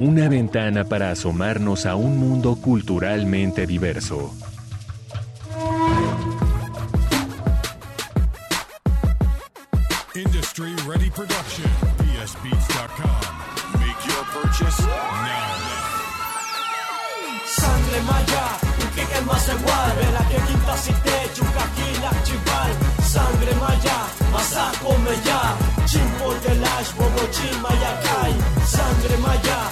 una ventana para asomarnos a un mundo culturalmente diverso. Industry Ready Production. PSBeats.com. Make your purchase now. Sangre maya, que que más igual, verá que quinta si te chuca aquí la chival. Sangre maya, masako meya, chimpo de lash, bobo chimaya kai. Sangre maya,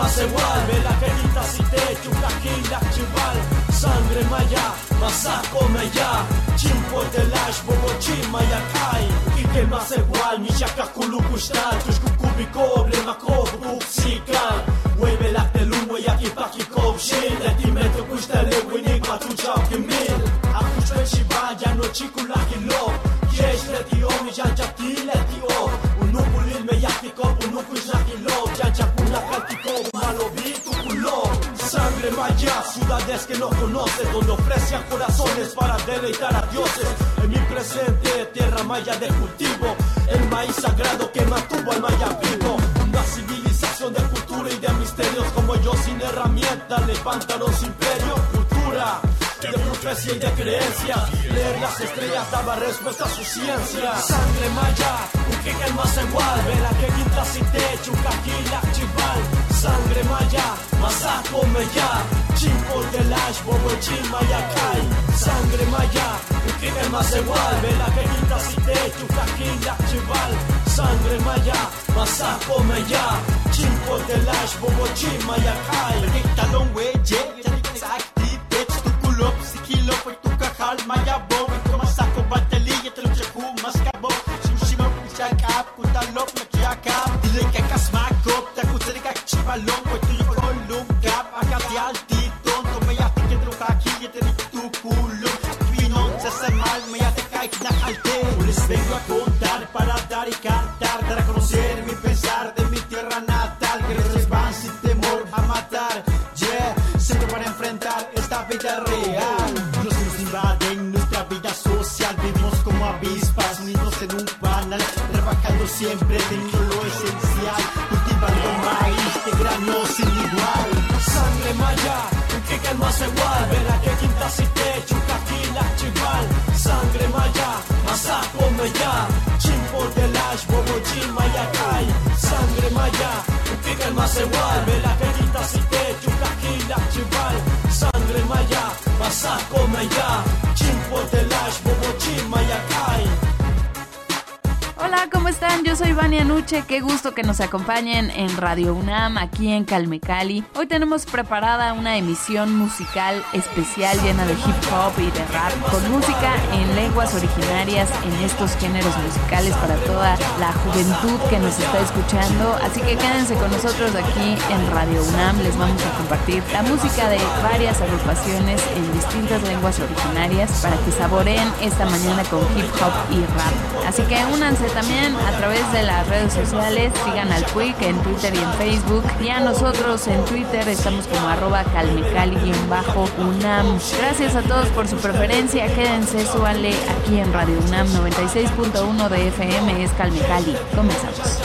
más igual, ve la querita si te chucaquila chival, sangre maya, masaco meya, chimpo de lash, bobo chimaya kai, y que más igual, mi chaka kulukushtal, tus kukubi cobre, makob, uxikal, mueve la telumo y aquí pa' ki kob shin, le ti meto kushtal, le winig ma tu chao kimil, a kushvel shiba, ya no chikula kilo, yesh le ti o mi jan chati le ti ciudades que no conoces, donde ofrecen corazones para deleitar a dioses. En mi presente, tierra maya de cultivo, el maíz sagrado que mantuvo al maya vivo. Una civilización de cultura y de misterios, como yo sin herramientas levantaron su imperio. Cultura de profecía y de creencia. Leer las estrellas daba respuesta a su ciencia. Sangre maya, que el más igual. Verá que quinta si te chucaquila chival. Sangre maya, masaco meya. Chimpo de lash, bobo chimaya kai. Sangre maya, que el más igual. Verá que quinta si te chucaquila chival. Sangre maya, masaco meya. Chimpo de lash, bobo chimaya kai. Dictalón, wey, lop si kilo foi tu kahal maya vengo a contar para dar y cantar dar a conocer mi pensar de mi tierra natal que les van sin temor a matar yeah siempre para enfrentar esta vida real. Los nos invaden nuestra vida social, vivimos como avispas, unidos en un panel, trabajando siempre teniendo lo esencial, cultivando maíz de grano sin igual. Sangre maya, que que más igual, verá que quinta si te masaco meya, chimpo de lash, bobo chimaya kai. Sangre maya, que que más igual, verá que quinta si te chucaquila chival. Sangre maya, meya, chimpo de están? Yo soy Vania Nuche, qué gusto que nos acompañen en Radio UNAM, aquí en Calmecali. Hoy tenemos preparada una emisión musical especial llena de hip hop y de rap, con música en lenguas originarias en estos géneros musicales para toda la juventud que nos está escuchando. Así que quédense con nosotros aquí en Radio UNAM, les vamos a compartir la música de varias agrupaciones en distintas lenguas originarias para que saboreen esta mañana con hip hop y rap. Así que únanse también a través de las redes sociales, sigan al Quick en Twitter y en Facebook. Y a nosotros en Twitter estamos como arroba calmecali-unam. Gracias a todos por su preferencia, quédense, súbanle aquí en Radio UNAM 96.1 de FM es Calmecali. Comenzamos.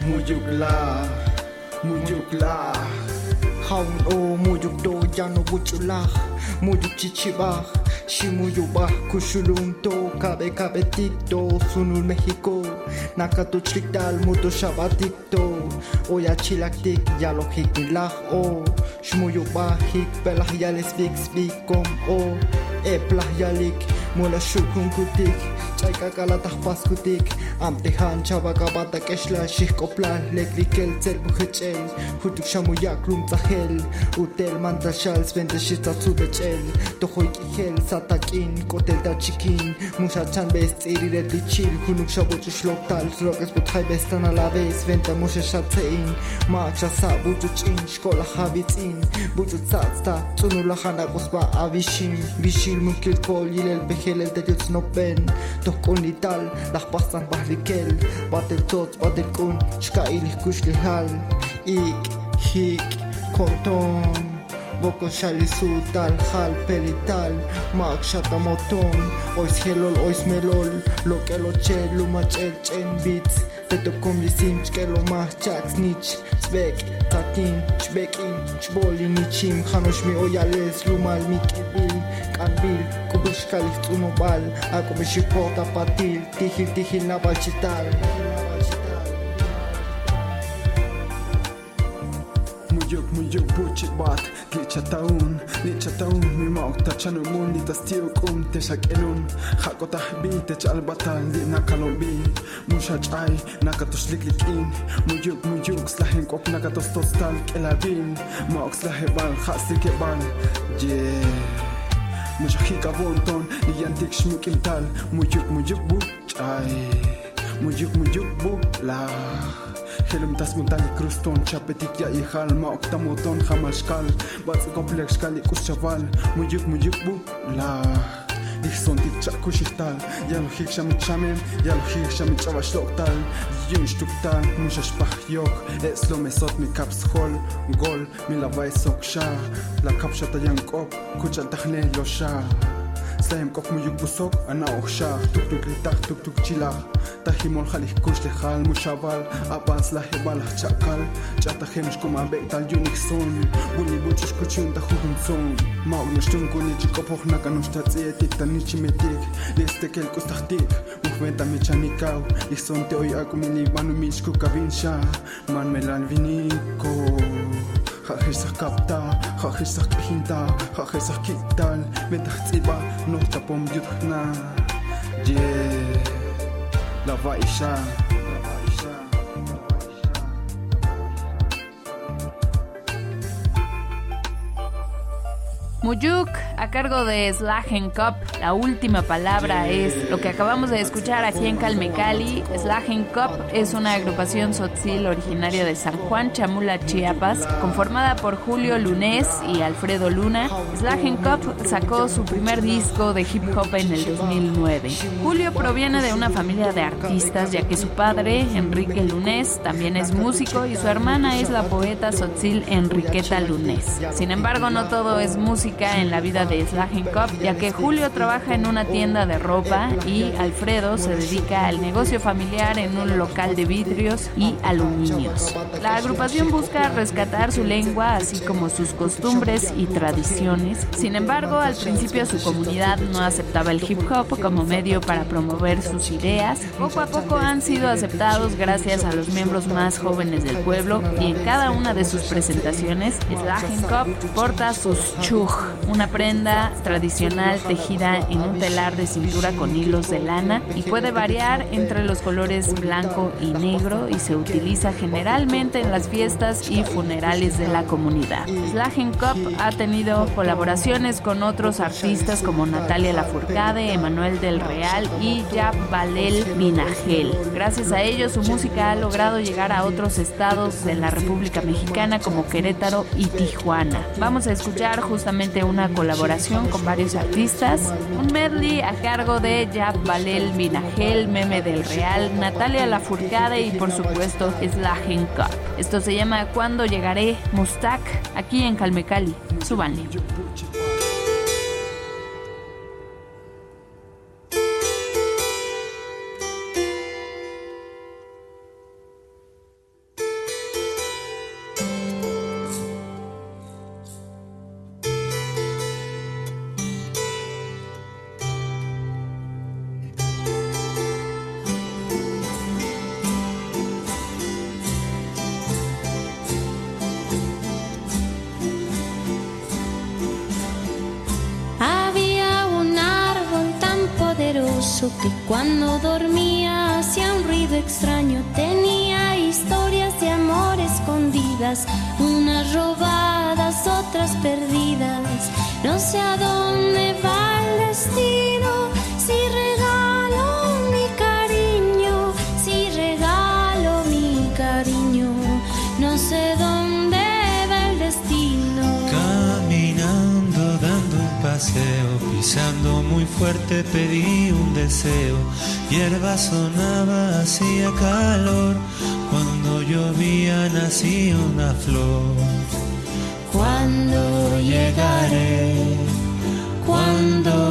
Muyukla, Mucuklah Haun o mucuk doyan o buculah Mucuk cicibah și muyubah Kushulunto cabe cabe ticto Sunul Mexico Nakatu chikdal mutu shabatikto Oya chilaktik yalo hiknilah o Shmuyubah hik pelah yale speak speak com o Eplah yalik Mulla shukun kutik Chayka kalatak pas kutik Amtihan chava kabata keshla shikoplan Lekrikel zerbu hichel Hutuk shamu yak rum zahel Utel mantra shal svende shita tsuda chel Tohoy kihel satakin Kotel da chikin Musha chan bes tsiri reti chil Hunuk shabu chishlok tal Zrogas buthay bestan a la vez Venta musha shatsein Macha sa butu chin Shkola havitzin Butu tsatsta Tsunu lahana kusba avishim Vishil mukil kol yilel behil الخلال تجلس نبان تحكون لي تال لح بحصن بحلي كال بعد التوت بعد الكون شكاي لحكوش إيك هيك كونتون ambil Kubush kalit unubal Ako may shipota patil Tihil-tihil na balchital Mujok mujok buchik bat Licha taun, licha taun Mi maok ta chanu mun. Di tas tiyo kum te shak elun Hako tahbi te chal batal. Di nakalombi Musha chay nakatos in. Mujok mujok slahin kop nakatos tostal Kelabin Maok slahe bal khasir ke bal. Yeah. Mashakhi kavonton Diyantik shmukiltal Mujuk mujuk bu Ay Mujuk mujuk bu La Хелем тас мунтали крустон чапетик я и халма октамотон хамашкал бац комплекс кали кушавал муjuk муjuk bu la Dich sądy czaku się tal Ja no hirksza mi czamem Ja no hirksza mi czawa ślok tal Jim sztuk tal Musza szpach jok Es lo mesot mi kaps hol Gol mi lawaj sok szar La kapsza ta jank op Kucza tachne lo szar ساهم كوك ميوك بوسوك انا وخشاخ توك توك لتاخ توك توك تشيلاخ تاخيمون خليك كوش تخال مشابال اباس لا حبال تشاكال تشا تاخيمش كوما بيتا يونيك سون بولي بوتش كوتشون تاخوهم سون ما ونشتون كوني تشيكو بوخنا كانوش تاتسيتيك تانيتشي ميتيك ليستيكل كوستاختيك مخبنتا ميتشانيكاو يسون تي اوي اكو ميني بانو ميشكو كافينشا مان ميلان فينيكو хахисах капта хахисах хинта хахисах китал мэдхциба нохтапом дютхна ди лава иша Mujuk A cargo de Slagen Cup, la última palabra es lo que acabamos de escuchar aquí en Calmecali. Slagen Cup es una agrupación sotzil originaria de San Juan Chamula, Chiapas, conformada por Julio Lunes y Alfredo Luna. Slagen Cup sacó su primer disco de hip hop en el 2009. Julio proviene de una familia de artistas, ya que su padre, Enrique Lunes, también es músico y su hermana es la poeta sotzil Enriqueta Lunes. Sin embargo, no todo es música en la vida de Slagen Cup, ya que Julio trabaja en una tienda de ropa y Alfredo se dedica al negocio familiar en un local de vidrios y aluminios. La agrupación busca rescatar su lengua, así como sus costumbres y tradiciones. Sin embargo, al principio su comunidad no aceptaba el hip hop como medio para promover sus ideas. Poco a poco han sido aceptados gracias a los miembros más jóvenes del pueblo y en cada una de sus presentaciones, Slagen Cup porta sus chuj, una prenda tradicional tejida en un telar de cintura con hilos de lana y puede variar entre los colores blanco y negro y se utiliza generalmente en las fiestas y funerales de la comunidad. Slagen Cup ha tenido colaboraciones con otros artistas como Natalia Lafourcade, Emanuel del Real y Jab Valel Minagel. Gracias a ellos su música ha logrado llegar a otros estados de la República Mexicana como Querétaro y Tijuana. Vamos a escuchar justamente una colaboración con varios artistas, un medley a cargo de Jab Valel Minagel, Meme del Real, Natalia Lafourcade y por supuesto Slagen Cup. Esto se llama Cuando llegaré Mustak aquí en Calmecali. Súbanle. Que cuando dormía hacía un ruido extraño. Tenía historias de amor escondidas, unas robadas, otras perdidas. No sé a dónde va el destino, si regalo mi cariño, si regalo mi cariño. No sé dónde va el destino. Caminando, dando un paseo, pisando muy fuerte pedí un deseo. Hierba sonaba, hacía calor. Cuando llovía nacía una flor. Cuando llegaré, cuando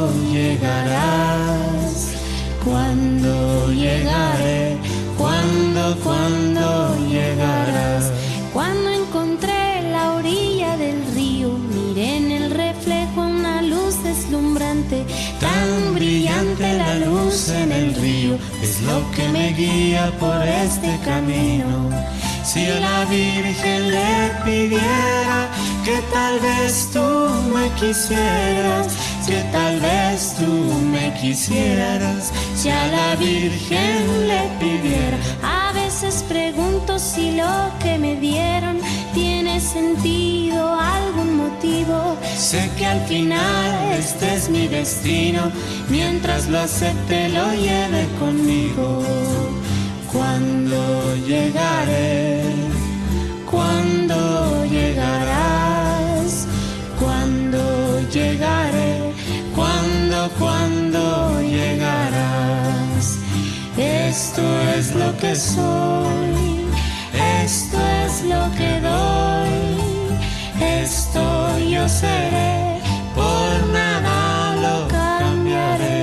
que me guía por este camino. Si a la Virgen le pidiera que tal vez tú me quisieras, que tal vez tú me quisieras, Si a la Virgen le pidiera, a veces pregunto si lo que me dieron sentido, algún motivo. sé que al final este es mi destino, mientras lo acepte lo lleve conmigo. Cuando llegaré, cuando llegarás, cuando llegaré, Cuando, cuando llegarás, esto es lo que soy, yo seré, por nada lo cambiaré.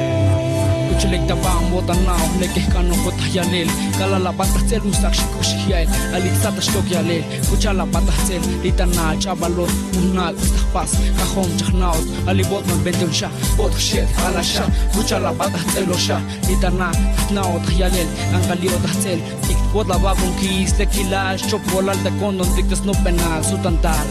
Kuchilik tabam wotanao, nekih kano kotayalil, kalala batahcel musak shikushiyel, alitsata shtokyalil, kuchala batahcel, litana chabalot, munal istahpas, kahom chahnaot, alibotman bentunsha, botushet halasha, kuchala batahcel osha, litana tnaot khayalil, ankalio tahcel, ik podla babun kis, tequila, chocolate con don dictes no penal, sutantar.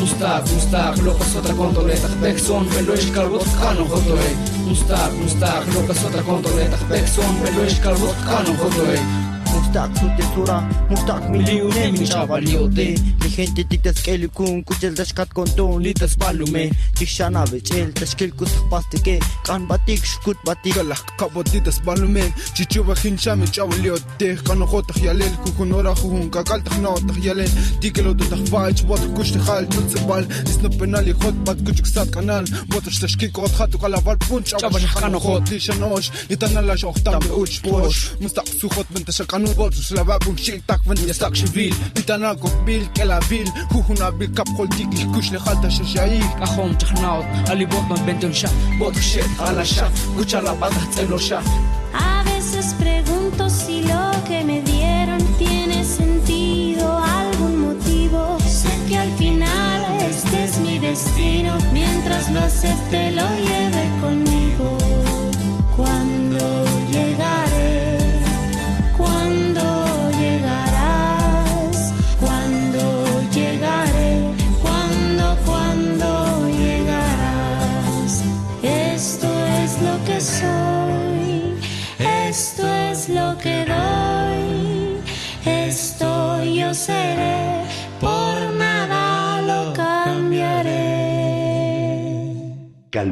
מוסתר, מוסתר, לא פסות הקונטו לתחבק סון ולא ישקרבות כאן חוטואי מוסתר, מוסתר, לא פסות הקונטו לתחבק סון ולא ישקרבות כאן חוטואי Mustang su tesura Mustang miliones mi chavalote Mi gente tiktas kelikun kuchel tashkat konton litas palume Tikshana vechel tashkil kusakh pastike kan batik shkut batik Kalak kabotitas palume Chichuba hincha mi chavalote Kano khotak yalel kukunora khun kakal takhna otak yalel Tikelo tu takhvach bot kush takhal tutsbal Isno penali khot bat kuchuk sat kanal Bot tashkik kot khatu kalaval punch Chavana khano khot li shanosh Itana la shokhtam uch posh Mustaq sukhot benta shakanu tak A veces pregunto si lo que me dieron tiene sentido, algún motivo. Sé que al final este es mi destino, mientras lo acepte lo lleve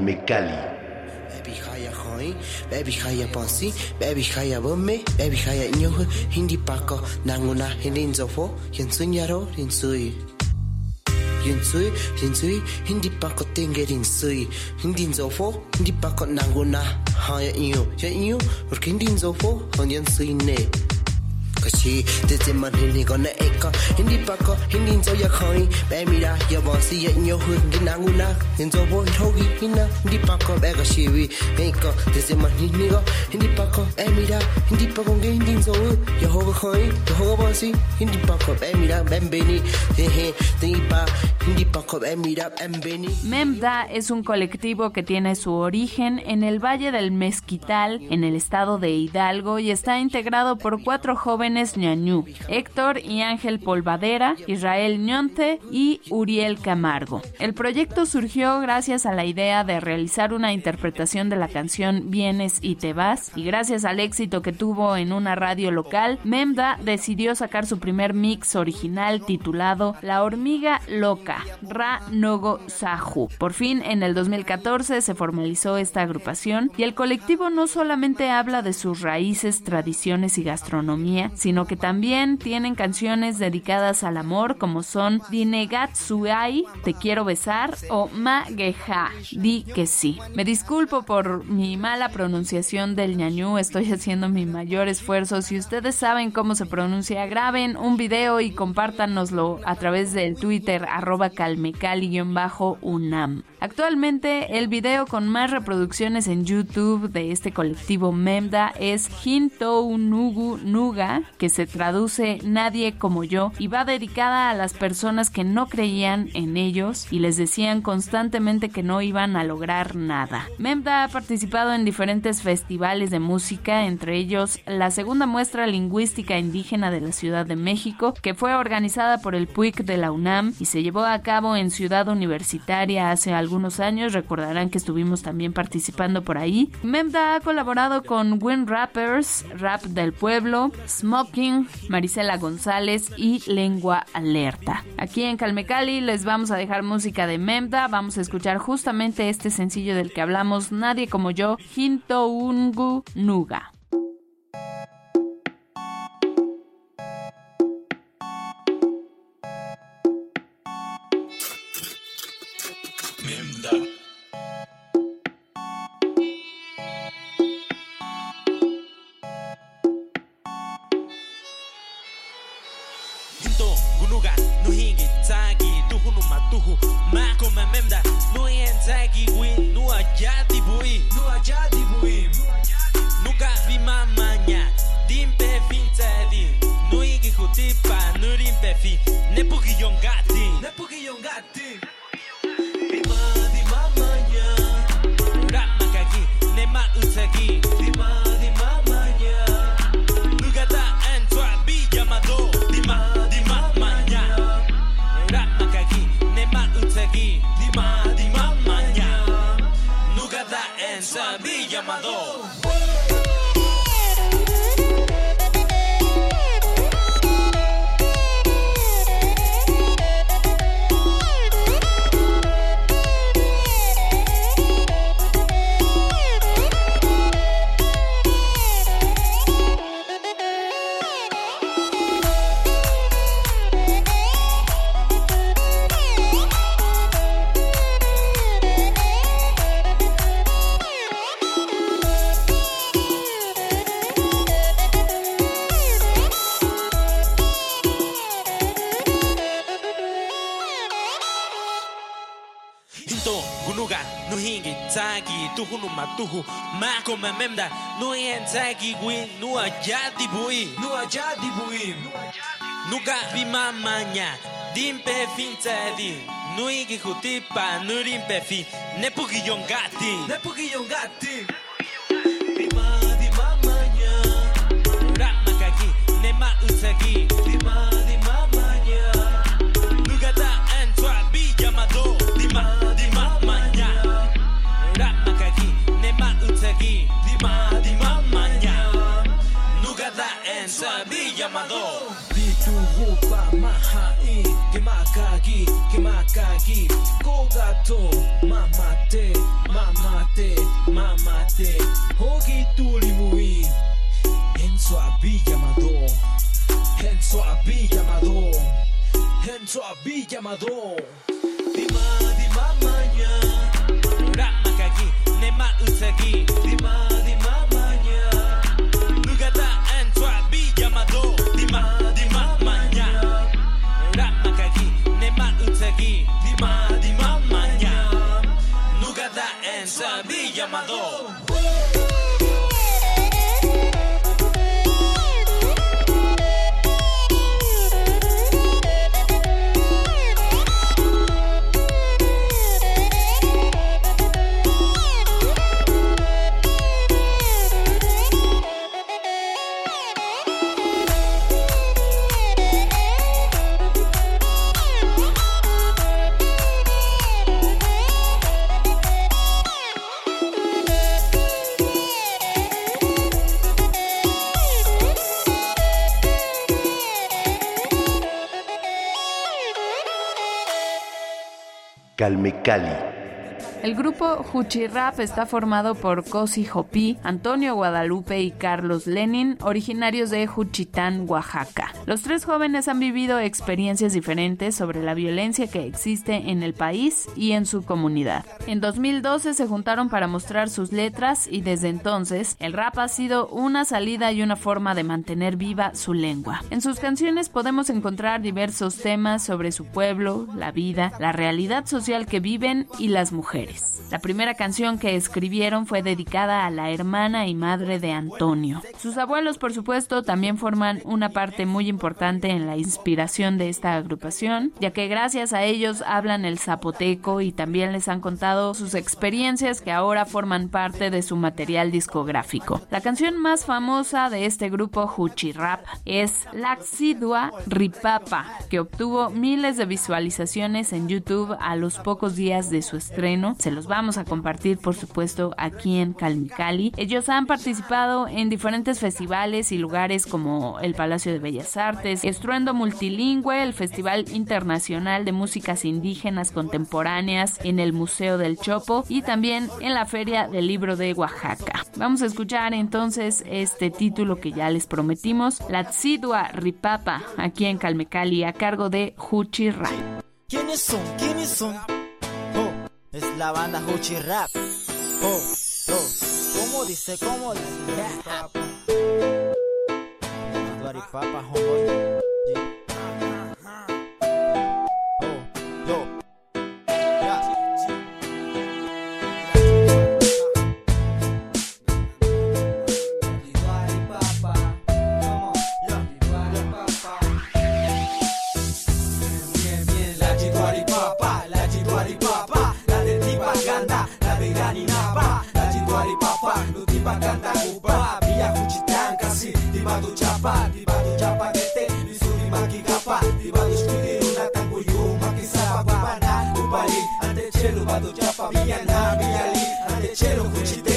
Mexicali. Baby Jaya Join, Baby Jaya Ponsi, Baby Jaya Bome, Baby Jaya Inyohu, Hindi Paco, Nanguna, Hindin Zofo, Yensunyaro, Rinsui. Rinsui, Rinsui, Hindi Paco Tenge Rinsui, Hindin Zofo, Hindi Paco Nanguna, Haya Inyo, Ya Inyo, Rkindin Zofo, Honyansui Ne. Ko be mira Bembeni Hehe Hindi pa Hindi pa ko be mira Bembeni Memda es un colectivo que tiene su origen en el Valle del Mezquital, en el estado de Hidalgo, y está integrado por cuatro jóvenes ñañú, Héctor y Ángel Polvadera, Israel Ñonte y Uriel Camargo. El proyecto surgió gracias a la idea de realizar una interpretación de la canción Vienes y te vas y gracias al éxito que tuvo en una radio local, Memda decidió sacar su primer mix original titulado La hormiga loca, Ra Nogo Sahu. Por fin, en el 2014 se formalizó esta agrupación y el colectivo no solamente habla de sus raíces, tradiciones y gastronomía, sino que también tienen canciones dedicadas al amor como son Dinegatsuai, Te quiero besar o Ma Geha, Di que sí. Me disculpo por mi mala pronunciación del ñañú, estoy haciendo mi mayor esfuerzo. Si ustedes saben cómo se pronuncia, graben un video y compártanoslo a través del Twitter arroba calmecali-unam. Actualmente el video con más reproducciones en YouTube de este colectivo Memda es Hintou Nugu Nuga, que se traduce Nadie como yo y va dedicada a las personas que no creían en ellos y les decían constantemente que no iban a lograr nada. Memda ha participado en diferentes festivales de música, entre ellos la segunda muestra lingüística indígena de la Ciudad de México, que fue organizada por el PUIC de la UNAM y se llevó a cabo en Ciudad Universitaria hace algunos años. Recordarán que estuvimos también participando por ahí. Memda ha colaborado con Wind Rappers, Rap del Pueblo, Marisela González y Lengua Alerta. Aquí en Calmecali les vamos a dejar música de Memda. Vamos a escuchar justamente este sencillo del que hablamos, Nadie como yo, Hinto Ungu Nuga. Hinto, gunuga, nuhingi, tagi, tuhu. Duhunu matuhu, ma koma memda, nuyen tagi win, nua jadi bui, nua jadi bui, nuga vima manya, dimpe fintadi, nuigi hutipa, nurimpe fi, nepugi yongati, nepugi yongati. Dima, dima manya, ramma kagi, nema utagi, dima. Tuhu Mako mememda Nui enzagi gui Nua jadi bui. Nua jadi bui. Nuka bima manya Dimpe fin tedi Nui gihutipa Nurimpe fin Nepugiyongati yon Nepugiyongati Oh. Calme Cali. El grupo Rap está formado por Cosi Jopi, Antonio Guadalupe y Carlos Lenin, originarios de Juchitán, Oaxaca. Los tres jóvenes han vivido experiencias diferentes sobre la violencia que existe en el país y en su comunidad. En 2012 se juntaron para mostrar sus letras y desde entonces el rap ha sido una salida y una forma de mantener viva su lengua. En sus canciones podemos encontrar diversos temas sobre su pueblo, la vida, la realidad social que viven y las mujeres. La primera canción que escribieron fue dedicada a la hermana y madre de Antonio. Sus abuelos, por supuesto, también forman una parte muy importante en la inspiración de esta agrupación, ya que gracias a ellos hablan el zapoteco y también les han contado sus experiencias que ahora forman parte de su material discográfico. La canción más famosa de este grupo Huchi Rap es Laxidua Ripapa, que obtuvo miles de visualizaciones en YouTube a los pocos días de su estreno se los vamos a compartir, por supuesto, aquí en Calmicali. Ellos han participado en diferentes festivales y lugares como el Palacio de Bellas Artes, Estruendo Multilingüe, el Festival Internacional de Músicas Indígenas Contemporáneas en el Museo del Chopo y también en la Feria del Libro de Oaxaca. Vamos a escuchar entonces este título que ya les prometimos, La Tsidua Ripapa, aquí en Calmecali, a cargo de Huchi Ray. ¿Quiénes son? ¿Quiénes son? Es la banda Huchi Rap. Oh, oh. ¿Cómo dice? ¿Cómo dice? Papa, homeboy. No Nuti bakanta upa Bia fuchitan kasi Di badu japa Di do japa gete Nisuri maki gapa Di badu shkiri unatan kuyu Maki sapa kupana Upali Ante chelu badu japa via na biali Ante chelu fuchitan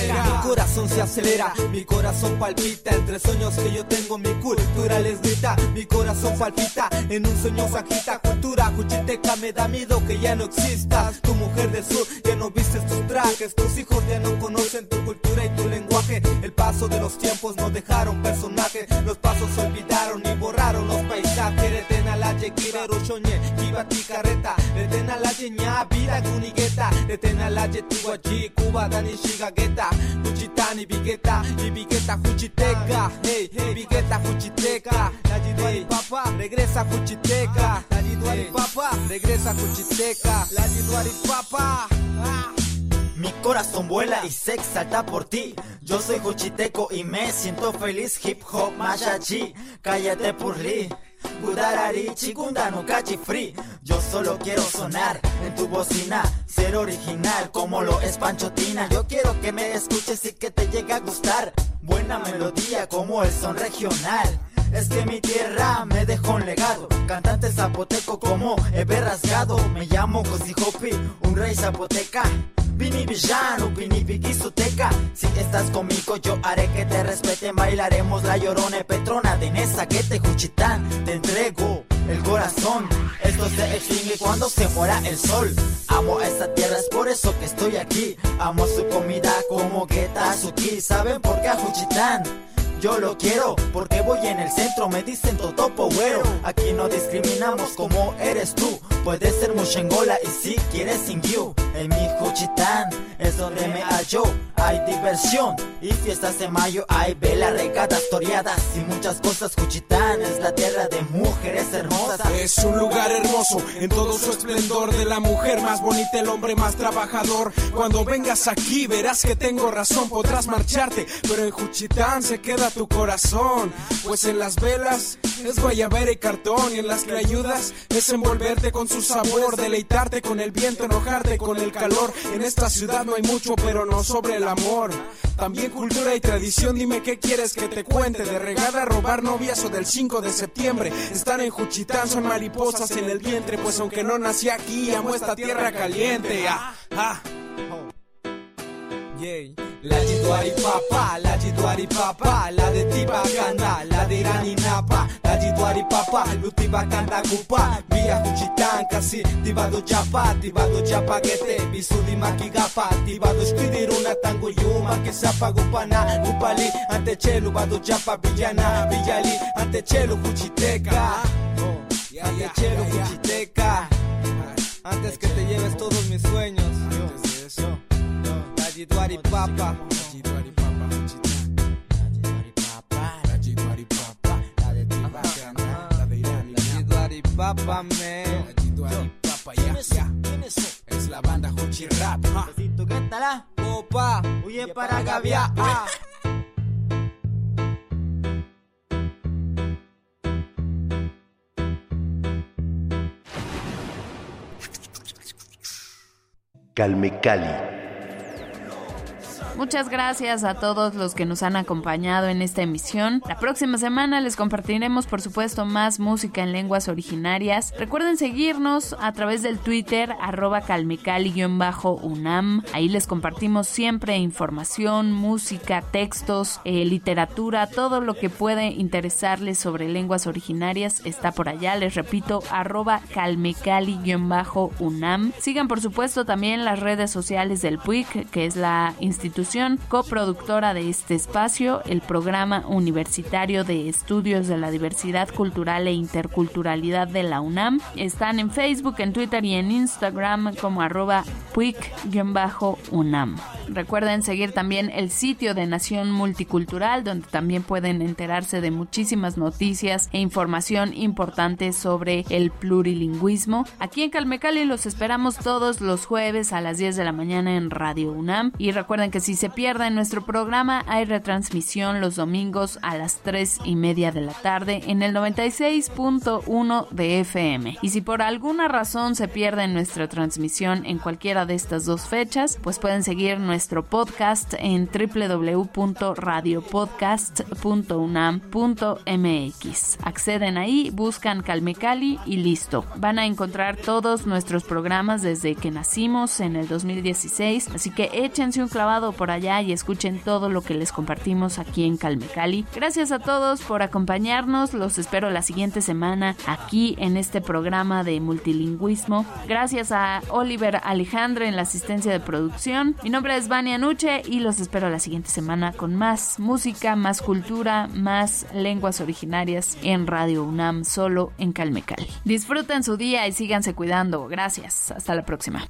mi corazón palpita entre sueños que yo tengo, mi cultura les grita, mi corazón palpita en un sueño se agita, cultura cuchiteca me da miedo que ya no existas, tu mujer de sur ya no vistes tus trajes, tus hijos ya no conocen tu cultura y tu lenguaje, el paso de los tiempos no dejaron personaje, los pasos se olvidaron y borraron los paisajes, reten a la yequireru shoñe, kibati carreta, reten a la yeña, vida gunigueta, reten a la yetuaji, cuba dani shigageta, cuchitani bigueta, y bigueta juchiteca, hey, hey, bigueta juchiteca, la y papá, regresa juchiteca, la y papá, regresa juchiteca, la y papá. Mi corazón vuela y se exalta por ti. Yo soy juchiteco y me siento feliz. Hip hop mayachi, cállate purli. Gudarari, chikundano, cachi free. Yo solo quiero sonar en tu bocina, ser original como lo es Panchotina. Yo quiero que me escuches y que te llegue a gustar. Buena melodía como el son regional. Es que mi tierra me dejó un legado. Cantante zapoteco como Ebe Rasgado. Me llamo Cosi Hopi, un rey zapoteca. Vini villano, Vini Teca Si estás conmigo, yo haré que te respeten. Bailaremos la llorona petrona de Nesa que te juchitán. Te entrego el corazón. Esto se extingue cuando se muera el sol. Amo a esta tierra, es por eso que estoy aquí. Amo su comida como Geta Suki. ¿Saben por qué a Juchitán? Yo lo quiero porque voy en el centro, me dicen totopo güero. Aquí no discriminamos como eres tú. Puedes ser mushengola y si quieres sin you. En mi Juchitán es donde me hallo. Hay diversión y fiestas de mayo. Hay velas, regatas, toreadas y muchas cosas. Juchitán es la tierra de mujeres hermosas. Es un lugar hermoso en todo su esplendor. De la mujer más bonita, el hombre más trabajador. Cuando vengas aquí verás que tengo razón. Podrás marcharte, pero en Juchitán se queda tu corazón. Pues en las velas es guayabera y cartón. Y en las que ayudas es envolverte con su sabor. Deleitarte con el viento, enojarte con el calor. En esta ciudad no hay mucho, pero no sobre el amor. También cultura y tradición, dime qué quieres que te cuente. De regada a robar novias del 5 de septiembre. Estar en Juchitán son mariposas en el vientre. Pues aunque no nací aquí, amo esta tierra caliente. Ah, ah. La jituari papa, la jituari papa, la de Tibacanda, la de Irani Napa, la jituari papa, Lutibacanda Kupa, Via Huchitan, Kasi, Tibado Japa, Tibado Japa Gete, Bisudi Makigapa, Tibado Spidiruna Tango Yuma, que sapa Gupana, Gupali, ante Chelu, Bado Japa, Villana, Villali, ante Chelu, Huchiteca, ante Chelu, Huchiteca, antes que te lleves todos mis sueños, jituari papa. Papa, man. Papa, ya, ya. Es la banda Hochi Rap. ¿Qué tal? Opa, huye para Gavia. ah. Calme Cali. Muchas gracias a todos los que nos han acompañado en esta emisión. La próxima semana les compartiremos, por supuesto, más música en lenguas originarias. Recuerden seguirnos a través del Twitter, arroba calmecali-unam. Ahí les compartimos siempre información, música, textos, eh, literatura, todo lo que puede interesarles sobre lenguas originarias está por allá. Les repito, arroba calmecali-unam. Sigan, por supuesto, también las redes sociales del PUIC, que es la institución coproductora de este espacio, el Programa Universitario de Estudios de la Diversidad Cultural e Interculturalidad de la UNAM. Están en Facebook, en Twitter y en Instagram como arroba puic-unam. Recuerden seguir también el sitio de Nación Multicultural, donde también pueden enterarse de muchísimas noticias e información importante sobre el plurilingüismo. Aquí en Calmecali los esperamos todos los jueves a las 10 de la mañana en Radio UNAM. Y recuerden que si se pierden nuestro programa, hay retransmisión los domingos a las 3 y media de la tarde en el 96.1 de FM. Y si por alguna razón se pierden nuestra transmisión en cualquiera de estas dos fechas, pues pueden seguir nuestro podcast en www.radiopodcast.unam.mx. Acceden ahí, buscan Calmecali y listo. Van a encontrar todos nuestros programas desde que nacimos en el 2016, así que échense un clavado por allá y escuchen todo lo que les compartimos aquí en Calmecali. Gracias a todos por acompañarnos, los espero la siguiente semana aquí en este programa de multilingüismo. Gracias a Oliver Alejandro en la asistencia de producción. Mi nombre es Vania Nuche y los espero la siguiente semana con más música, más cultura, más lenguas originarias en Radio UNAM, solo en Calmecali. Disfruten su día y síganse cuidando. Gracias. Hasta la próxima.